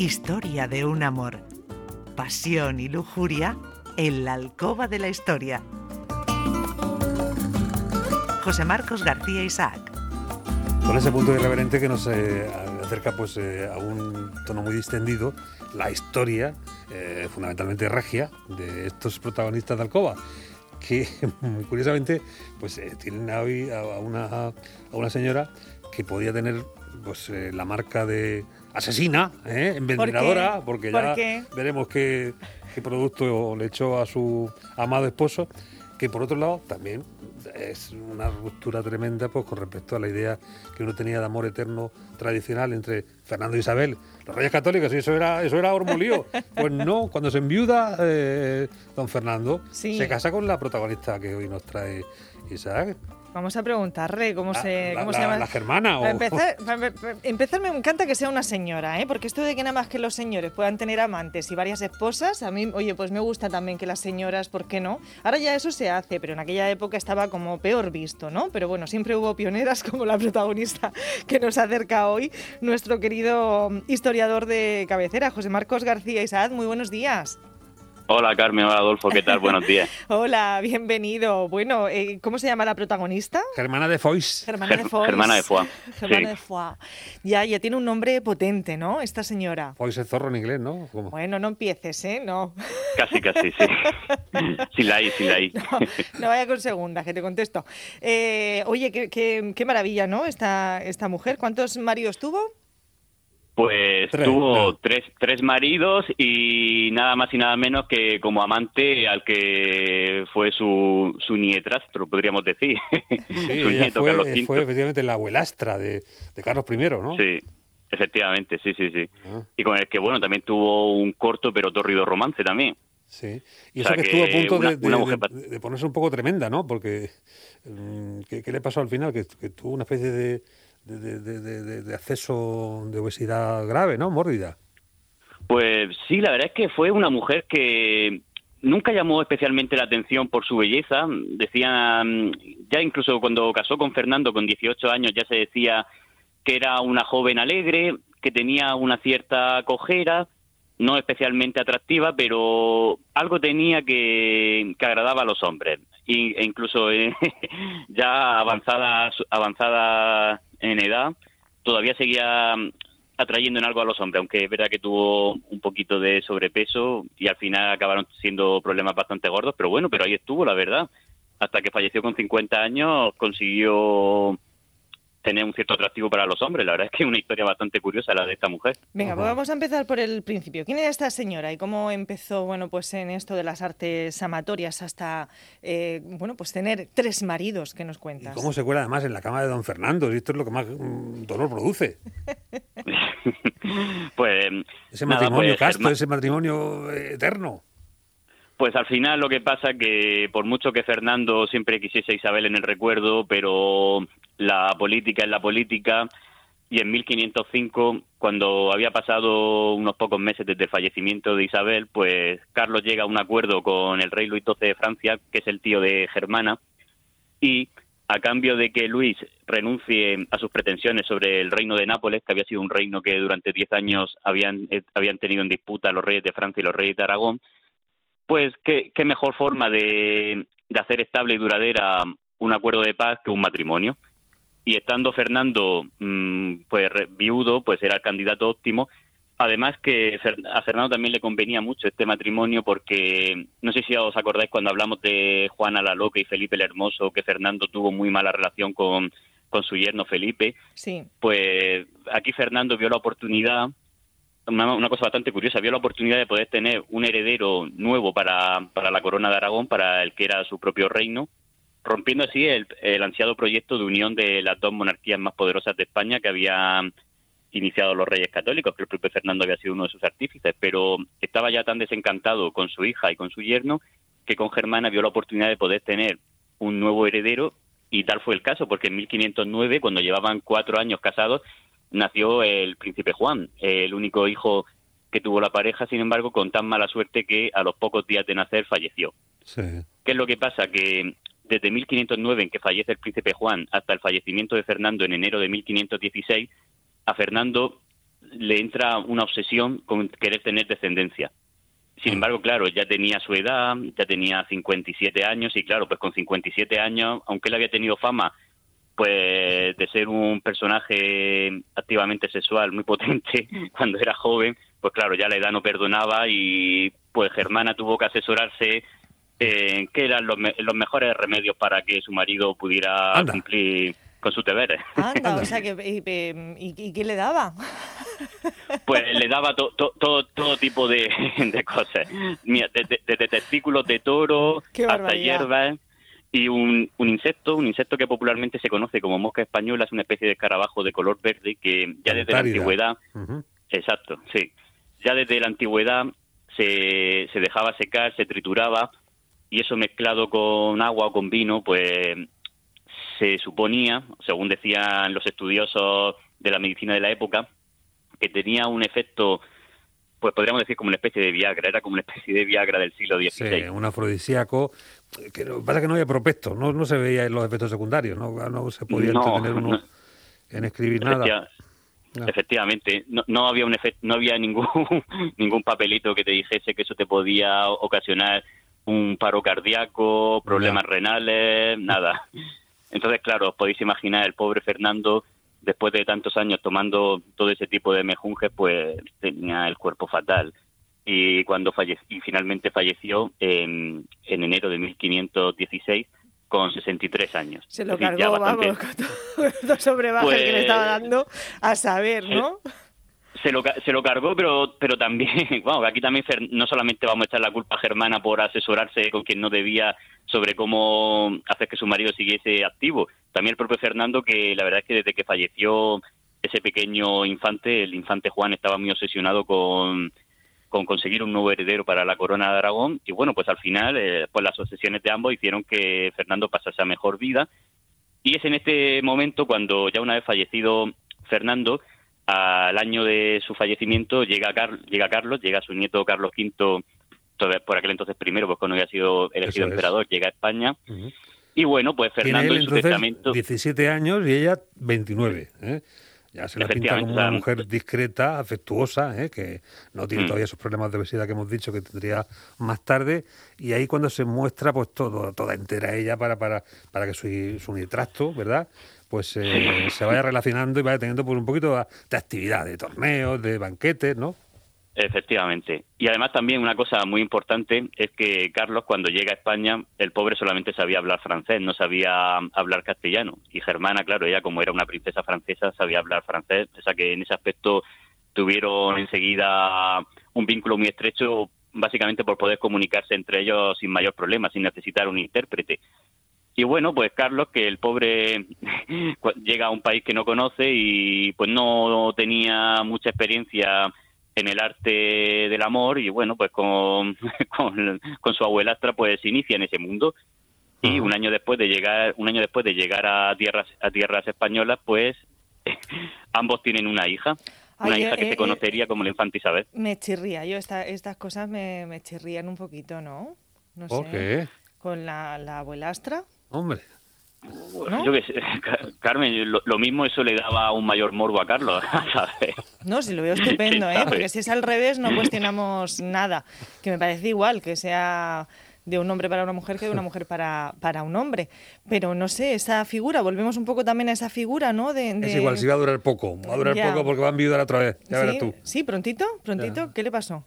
Historia de un amor. Pasión y lujuria en la alcoba de la historia. José Marcos García Isaac. Con ese punto irreverente que nos eh, acerca pues, eh, a un tono muy distendido, la historia, eh, fundamentalmente regia, de estos protagonistas de Alcoba, que curiosamente pues, tienen hoy a una, a una señora que podía tener pues, la marca de asesina, ¿eh? envenenadora, porque ya veremos qué, qué producto le echó a su amado esposo, que por otro lado también es una ruptura tremenda pues, con respecto a la idea que uno tenía de amor eterno tradicional entre Fernando y Isabel, los reyes católicos, y eso era, eso era hormolío. Pues no, cuando se enviuda eh, don Fernando, se casa con la protagonista que hoy nos trae Isaac. Vamos a preguntarle cómo, se, cómo se llama. La germana. Para, empezar, empezar, me encanta que sea una señora, ¿eh? porque esto de que nada más que los señores puedan tener amantes y varias esposas, a mí, oye, pues me gusta también que las señoras, ¿por qué no? Ahora ya eso se hace, pero en aquella época estaba como peor visto, ¿no? Pero bueno, siempre hubo pioneras como la protagonista que nos acerca hoy, nuestro querido historiador de cabecera, José Marcos García Isaad. Muy buenos días. Hola Carmen, hola Adolfo, ¿qué tal? Buenos días. hola, bienvenido. Bueno, eh, ¿cómo se llama la protagonista? Germana de Foix. Germana de Foix. Germana de Foix. Germana de Foix. Ya, ya tiene un nombre potente, ¿no? Esta señora. Foix es zorro en inglés, ¿no? Bueno, no empieces, ¿eh? No. Casi, casi, sí. sí la hay, sí la hay. No, vaya con segunda, que te contesto. Eh, oye, qué, qué, qué maravilla, ¿no? Esta, esta mujer. ¿Cuántos maridos tuvo? Pues tuvo tres, tres maridos y nada más y nada menos que como amante al que fue su, su nietrastro, podríamos decir. Sí, su nieto, fue, Carlos V. fue efectivamente la abuelastra de, de, Carlos I, ¿no? Sí, efectivamente, sí, sí, sí. Ah. Y con el que, bueno, también tuvo un corto pero torrido romance también. Sí, y eso que, estuvo a punto de, de, ponerse un poco tremenda, ¿no? Porque, mm, ¿qué, ¿qué, le pasó al final? Que, que tuvo una especie de de, acceso de obesidad grave, ¿no? Mórbida. Pues sí, la verdad es que fue una mujer que nunca llamó especialmente la atención por su belleza. Decían, ya incluso cuando casó con Fernando con 18 años, ya se decía que era una joven alegre, que tenía una cierta cojera, no especialmente atractiva, pero algo tenía que, que agradaba a los hombres. E incluso eh, ya avanzada, avanzada en edad, todavía seguía mm, atrayendo en algo a los hombres, aunque es verdad que tuvo un poquito de sobrepeso y al final acabaron siendo problemas bastante gordos, pero bueno, pero ahí estuvo, la verdad. Hasta que falleció con 50 años consiguió tener un cierto atractivo para los hombres. La verdad es que es una historia bastante curiosa la de esta mujer. Venga, pues vamos a empezar por el principio. ¿Quién era esta señora y cómo empezó, bueno, pues en esto de las artes amatorias hasta, eh, bueno, pues tener tres maridos que nos cuentas? ¿Y cómo se cuela además en la cama de don Fernando? Y esto es lo que más mm, dolor produce. pues ese matrimonio pues, casto, ese matrimonio eterno. Pues al final lo que pasa que por mucho que Fernando siempre quisiese a Isabel en el recuerdo, pero la política es la política y en 1505, cuando había pasado unos pocos meses desde el fallecimiento de Isabel, pues Carlos llega a un acuerdo con el rey Luis XII de Francia, que es el tío de Germana, y a cambio de que Luis renuncie a sus pretensiones sobre el reino de Nápoles, que había sido un reino que durante diez años habían, eh, habían tenido en disputa los reyes de Francia y los reyes de Aragón, pues qué, mejor forma de, hacer estable y duradera un acuerdo de paz que un matrimonio. Y estando Fernando mm, pues viudo, pues era el candidato óptimo. Además que a Fernando también le convenía mucho este matrimonio porque no sé si os acordáis cuando hablamos de Juana la Loca y Felipe el Hermoso que Fernando tuvo muy mala relación con, con su yerno Felipe. Sí. Pues aquí Fernando vio la oportunidad una, cosa bastante curiosa, vio la oportunidad de poder tener un heredero nuevo para, para la corona de Aragón, para el que era su propio reino, rompiendo así el, ansiado proyecto de unión de las dos monarquías más poderosas de España que habían iniciado los reyes católicos, que el propio Fernando había sido uno de sus artífices, pero estaba ya tan desencantado con su hija y con su yerno que con Germana vio la oportunidad de poder tener un nuevo heredero y tal fue el caso, porque en 1509, cuando llevaban cuatro años casados, nació el príncipe Juan, el único hijo que tuvo la pareja, sin embargo, con tan mala suerte que a los pocos días de nacer falleció. ¿Qué es lo que pasa? Que desde 1509, en que fallece el príncipe Juan, hasta el fallecimiento de Fernando en enero de 1516, a Fernando le entra una obsesión con querer tener descendencia. Sin embargo, claro, ya tenía su edad, ya tenía 57 años y claro, pues con 57 años, aunque él había tenido fama pues de ser un personaje activamente sexual muy potente cuando era joven, pues claro, ya la edad no perdonaba y pues Germana tuvo que asesorarse en qué eran los, los mejores remedios para que su marido pudiera cumplir con sus deberes. Anda, o sea, que, y, qué le daba? Pues le daba todo todo tipo de, cosas, desde, testículos de toro hasta hierbas y un, un, insecto, un insecto que popularmente se conoce como mosca española, es una especie de escarabajo de color verde que ya desde la antigüedad, exacto, sí, ya desde la antigüedad se, se dejaba secar, se trituraba y eso mezclado con agua o con vino, pues se suponía, según decían los estudiosos de la medicina de la época, que tenía un efecto pues podríamos decir como una especie de Viagra, era como una especie de Viagra del siglo XVI. Sí, un afrodisíaco, que lo que pasa es que no había prospecto, no, no se veía en los efectos secundarios, no, no se podía entretener uno en escribir nada. Efectivamente, no, no había un no había ningún ningún papelito que te dijese que eso te podía ocasionar un paro cardíaco, problemas renales, nada. Entonces, claro, os podéis imaginar el pobre Fernando después de tantos años tomando todo ese tipo de mejunjes, pues tenía el cuerpo fatal. Y cuando falleció, y finalmente falleció en, en enero de 1516 con 63 años. Se lo cargó, vamos, con todo, sobre que le pues estaba dando a saber, ¿no? Se lo, se lo cargó, pero pero también, bueno, aquí también no solamente vamos a echar la culpa a Germana por asesorarse con quien no debía sobre cómo hacer que su marido siguiese activo, también el propio Fernando, que la verdad es que desde que falleció ese pequeño infante, el infante Juan estaba muy obsesionado con, con conseguir un nuevo heredero para la corona de Aragón. Y bueno, pues al final eh, pues las obsesiones de ambos hicieron que Fernando pasase a mejor vida. Y es en este momento cuando ya una vez fallecido Fernando, al año de su fallecimiento llega, llega Carlos, llega su nieto Carlos V, por aquel entonces primero, pues cuando había sido elegido emperador, llega a España. Y bueno, pues Fernando en su testamento... 17 años y ella 29. ¿eh? Ya se la pinta como una mujer discreta, afectuosa, ¿eh? que no tiene mm. todavía esos problemas de obesidad que hemos dicho que tendría más tarde. Y ahí cuando se muestra pues todo, toda entera ella para, para, para que su, su nitrasto, ¿verdad? Pues eh, se vaya relacionando y vaya teniendo pues, un poquito de actividad, de torneos, de banquetes, ¿no? Efectivamente. Y además también una cosa muy importante es que Carlos cuando llega a España, el pobre solamente sabía hablar francés, no sabía hablar castellano. Y Germana, claro, ella como era una princesa francesa, sabía hablar francés. O sea que en ese aspecto tuvieron enseguida un vínculo muy estrecho, básicamente por poder comunicarse entre ellos sin mayor problema, sin necesitar un intérprete. Y bueno, pues Carlos, que el pobre llega a un país que no conoce y pues no tenía mucha experiencia en el arte del amor y bueno, pues con, con, su abuelastra pues se inicia en ese mundo. Y un año después de llegar un año después de llegar a tierras a tierras españolas pues ambos tienen una hija una hija que eh, se eh, conocería como la infanta Isabel. Me chirría yo estas cosas me, me chirrían un poquito no no sé. con la, la abuelastra hombre yo que sé, Carmen, lo, mismo eso le daba un mayor morbo a Carlos, ¿sabes? No, si lo veo estupendo, ¿eh? Porque si es al revés no cuestionamos nada. Que me parece igual que sea de un hombre para una mujer que de una mujer para, para un hombre. Pero no sé, esa figura, volvemos un poco también a esa figura, ¿no? De, Es igual, si va a durar poco, va a durar poco porque van a enviudar otra vez, ya verás tú. Sí, prontito, prontito, ¿qué le pasó?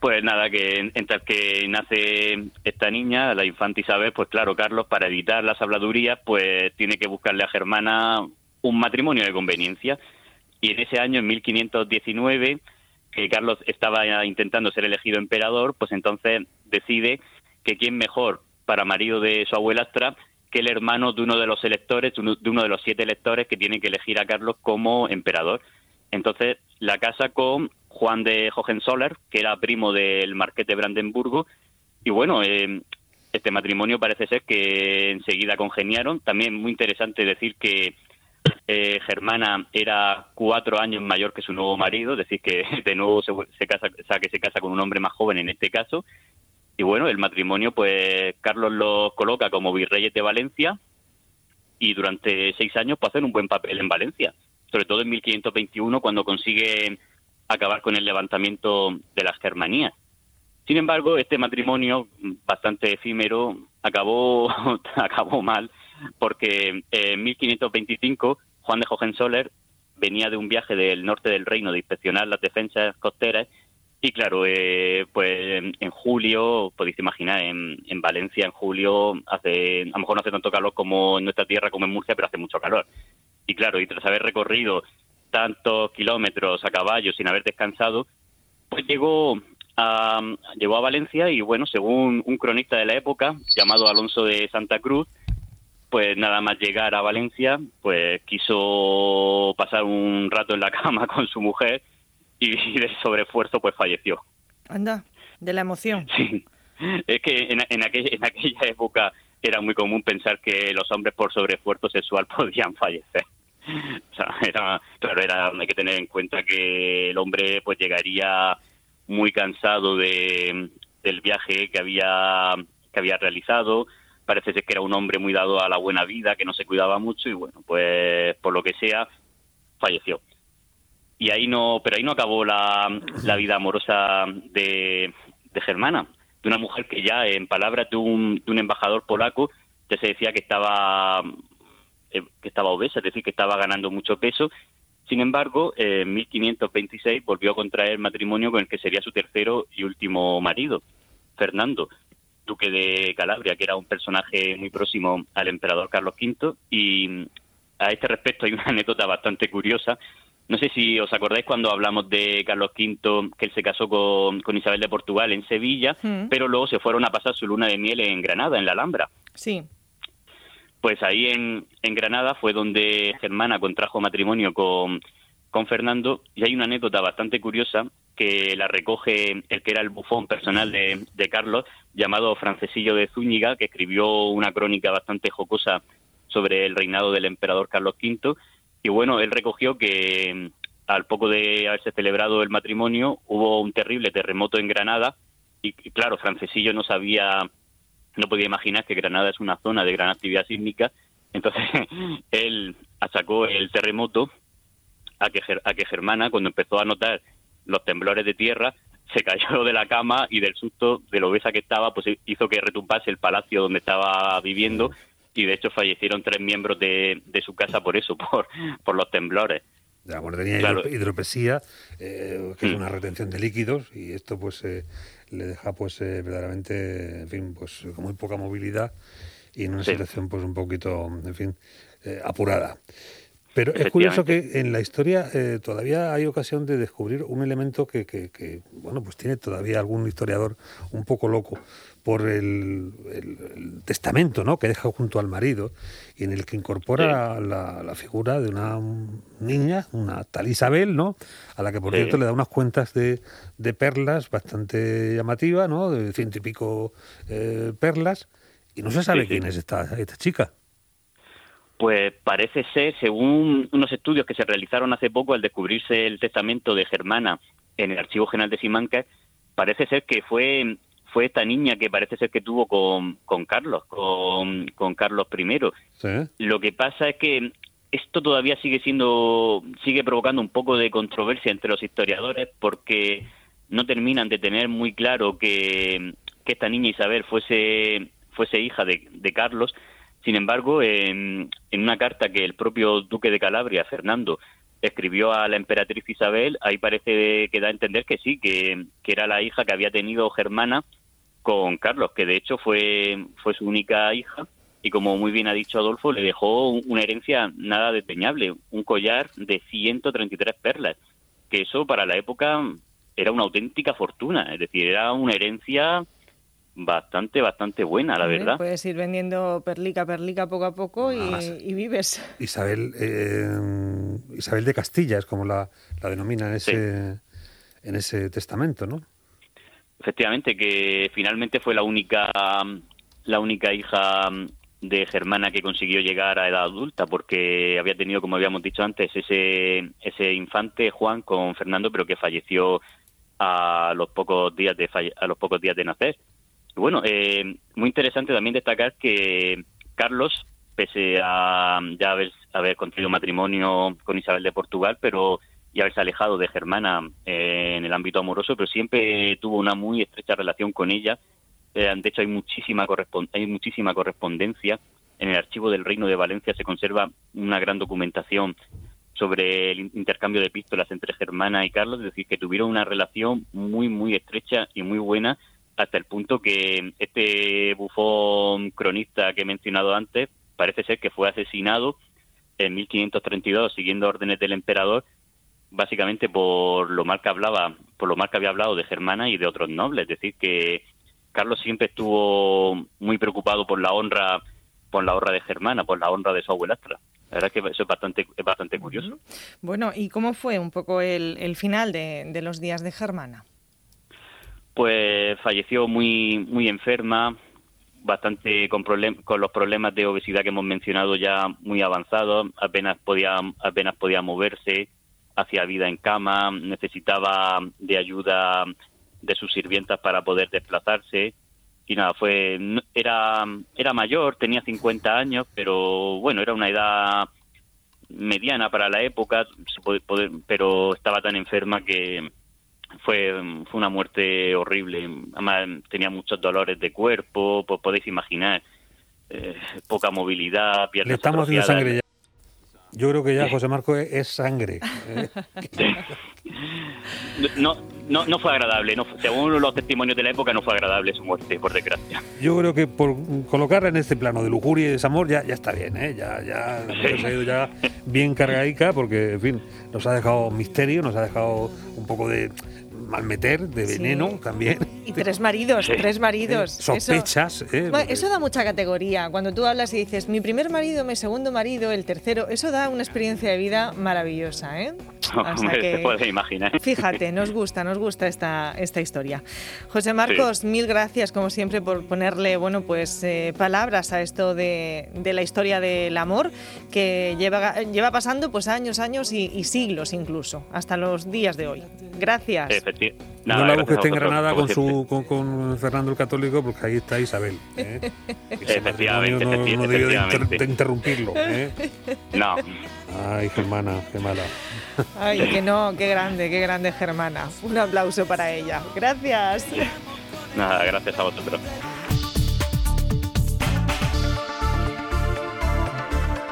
Pues nada, que entre que nace esta niña, la infanta Isabel, pues claro, Carlos, para evitar las habladurías, pues tiene que buscarle a Germana un matrimonio de conveniencia. Y en ese año, en 1519, que Carlos estaba intentando ser elegido emperador, pues entonces decide que quién mejor para marido de su abuelastra que el hermano de uno de los electores, de uno de los siete electores que tienen que elegir a Carlos como emperador. Entonces la casa con Juan de Hohenzoller, que era primo del marqués de Brandenburgo. Y bueno, eh, este matrimonio parece ser que enseguida congeniaron. También muy interesante decir que eh, Germana era cuatro años mayor que su nuevo marido, es decir, que de nuevo se, casa, o sea, que se casa con un hombre más joven en este caso. Y bueno, el matrimonio, pues Carlos lo coloca como virreyes de Valencia y durante seis años pues hacen un buen papel en Valencia. sobre todo en 1521 cuando consigue acabar con el levantamiento de las Germanías. Sin embargo, este matrimonio bastante efímero acabó acabó mal porque en 1525 Juan de Hohenzollern venía de un viaje del norte del reino de inspeccionar las defensas costeras y claro, eh, pues en, julio, podéis imaginar, en, en, Valencia en julio hace, a lo mejor no hace tanto calor como en nuestra tierra, como en Murcia, pero hace mucho calor. Y claro, y tras haber recorrido tantos kilómetros a caballo sin haber descansado, pues llegó a, llegó a Valencia y bueno, según un cronista de la época llamado Alonso de Santa Cruz, pues nada más llegar a Valencia, pues quiso pasar un rato en la cama con su mujer y, de sobreesfuerzo pues falleció. Anda, de la emoción. Sí, es que en, en, aquella, en aquella época era muy común pensar que los hombres por sobreesfuerzo sexual podían fallecer. O sea, era, claro, era, hay que tener en cuenta que el hombre pues llegaría muy cansado de, del viaje que había, que había realizado, parece ser que era un hombre muy dado a la buena vida, que no se cuidaba mucho y bueno, pues por lo que sea, falleció. Y ahí no, pero ahí no acabó la, la vida amorosa de, de, Germana, de una mujer que ya, en palabras de un, de un embajador polaco, ya se decía que estaba eh, que estaba obesa, es decir, que estaba ganando mucho peso. Sin embargo, en 1526 volvió a contraer matrimonio con el que sería su tercero y último marido, Fernando, duque de Calabria, que era un personaje muy próximo al emperador Carlos V. Y a este respecto hay una anécdota bastante curiosa no sé si os acordáis cuando hablamos de Carlos V, que él se casó con, Isabel de Portugal en Sevilla, mm. pero luego se fueron a pasar su luna de miel en Granada, en la Alhambra. Sí. Pues ahí en, en Granada fue donde Germana contrajo matrimonio con, con Fernando. Y hay una anécdota bastante curiosa que la recoge el que era el bufón personal de, de Carlos, llamado Francesillo de Zúñiga, que escribió una crónica bastante jocosa sobre el reinado del emperador Carlos V. Y bueno, él recogió que mm, al poco de haberse celebrado el matrimonio hubo un terrible terremoto en Granada. Y claro, Francesillo no sabía, no podía imaginar que Granada es una zona de gran actividad sísmica, entonces él achacó el terremoto a que, a que Germana, cuando empezó a notar los temblores de tierra, se cayó de la cama y del susto de lo obesa que estaba, pues hizo que retumbase el palacio donde estaba viviendo. Y de hecho fallecieron tres miembros de, de su casa por eso, por, por los temblores. Ya, bueno, tenía hidropesía, eh, que es mm. una retención de líquidos, y esto pues eh, le deja pues eh, verdaderamente, en fin, pues con muy poca movilidad y en una situación pues un poquito, en fin, apurada. Pero es curioso que en la historia todavía hay ocasión de descubrir un elemento que, que, que, bueno, pues tiene todavía algún historiador un poco loco por el, testamento ¿no? que deja junto al marido y en el que incorpora la, figura de una niña, una tal Isabel, ¿no? a la que por cierto le da unas cuentas de, de, perlas bastante llamativas, ¿no? de ciento y pico eh, perlas, y no se sabe quién es esta, esta chica. Pues parece ser, según unos estudios que se realizaron hace poco al descubrirse el testamento de Germana en el Archivo General de Simancas, parece ser que fue fue esta niña que parece ser que tuvo con, con Carlos, con, con Carlos I. Lo que pasa es que esto todavía sigue siendo, sigue provocando un poco de controversia entre los historiadores porque no terminan de tener muy claro que, que esta niña Isabel fuese, fuese hija de, de Carlos. Sin embargo, en, una carta que el propio duque de Calabria, Fernando, escribió a la emperatriz Isabel, ahí parece que da a entender que sí, que, que era la hija que había tenido Germana con Carlos, que de hecho fue, fue su única hija y como muy bien ha dicho Adolfo, le dejó una herencia nada desdeñable, un collar de 133 perlas, que eso para la época era una auténtica fortuna, es decir, era una herencia bastante, bastante buena, la verdad. Puedes ir vendiendo perlica, perlica poco a poco y, vives. Isabel, eh, Isabel de Castilla es como la, la denomina en ese, en ese testamento, ¿no? Efectivamente, que finalmente fue la única, la única hija de Germana que consiguió llegar a edad adulta, porque había tenido, como habíamos dicho antes, ese, ese infante Juan con Fernando, pero que falleció a los pocos días de a los pocos días de nacer. Bueno, eh, muy interesante también destacar que Carlos pese a ya haber, haber contraído matrimonio con Isabel de Portugal, pero y haberse alejado de Germana eh, en el ámbito amoroso, pero siempre tuvo una muy estrecha relación con ella. Eh, de hecho, hay muchísima, hay muchísima correspondencia. En el archivo del Reino de Valencia se conserva una gran documentación sobre el intercambio de epístolas entre Germana y Carlos, es decir, que tuvieron una relación muy, muy estrecha y muy buena, hasta el punto que este bufón cronista que he mencionado antes parece ser que fue asesinado en 1532 siguiendo órdenes del emperador básicamente por lo mal que hablaba, por lo mal que había hablado de Germana y de otros nobles, es decir que Carlos siempre estuvo muy preocupado por la honra, por la honra de Germana, por la honra de su abuelastra. La verdad es que eso es bastante, es bastante curioso. Bueno, ¿y cómo fue un poco el, final de, de, los días de Germana? Pues falleció muy, muy enferma, bastante con, con los problemas de obesidad que hemos mencionado ya muy avanzados, apenas podía, apenas podía moverse, hacía vida en cama, necesitaba de ayuda de sus sirvientas para poder desplazarse. Y nada, fue era era mayor, tenía 50 años, pero bueno, era una edad mediana para la época, pero estaba tan enferma que fue, fue una muerte horrible. Además, tenía muchos dolores de cuerpo, pues podéis imaginar, eh, poca movilidad, piernas Le estamos haciendo sangre ya. Yo creo que ya José Marco es, sangre. ¿eh? no, no, no fue agradable. No, según los testimonios de la época, no fue agradable su muerte, por desgracia. Yo creo que por colocarla en este plano de lujuria y desamor ya, ya está bien. ¿eh? Ya, ya ha ido ya bien cargadica porque, en fin, nos ha dejado misterio, nos ha dejado un poco de malmeter, de veneno también. Y tres maridos, tres maridos. Sospechas. Eso, ¿eh? eso da mucha categoría. Cuando tú hablas y dices, mi primer marido, mi segundo marido, el tercero, eso da una experiencia de vida maravillosa. ¿eh? se puede imaginar. Fíjate, nos gusta, nos gusta esta, esta historia. José Marcos, mil gracias, como siempre, por ponerle bueno, pues, eh, palabras a esto de, de, la historia del amor que lleva, lleva pasando pues, años, años y, y siglos incluso, hasta los días de hoy. Gracias. No la busques en Granada con, su, con, con, Fernando el Católico, porque ahí está Isabel. ¿eh? efectivamente, no, no debió de, inter, de interrumpirlo. ¿eh? No. Ay, Germana, qué mala. Ay, que no, qué grande, qué grande Germana. Un aplauso para ella. Gracias. Nada, gracias a vosotros.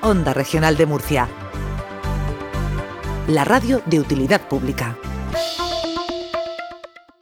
Onda Regional de Murcia. La radio de utilidad pública.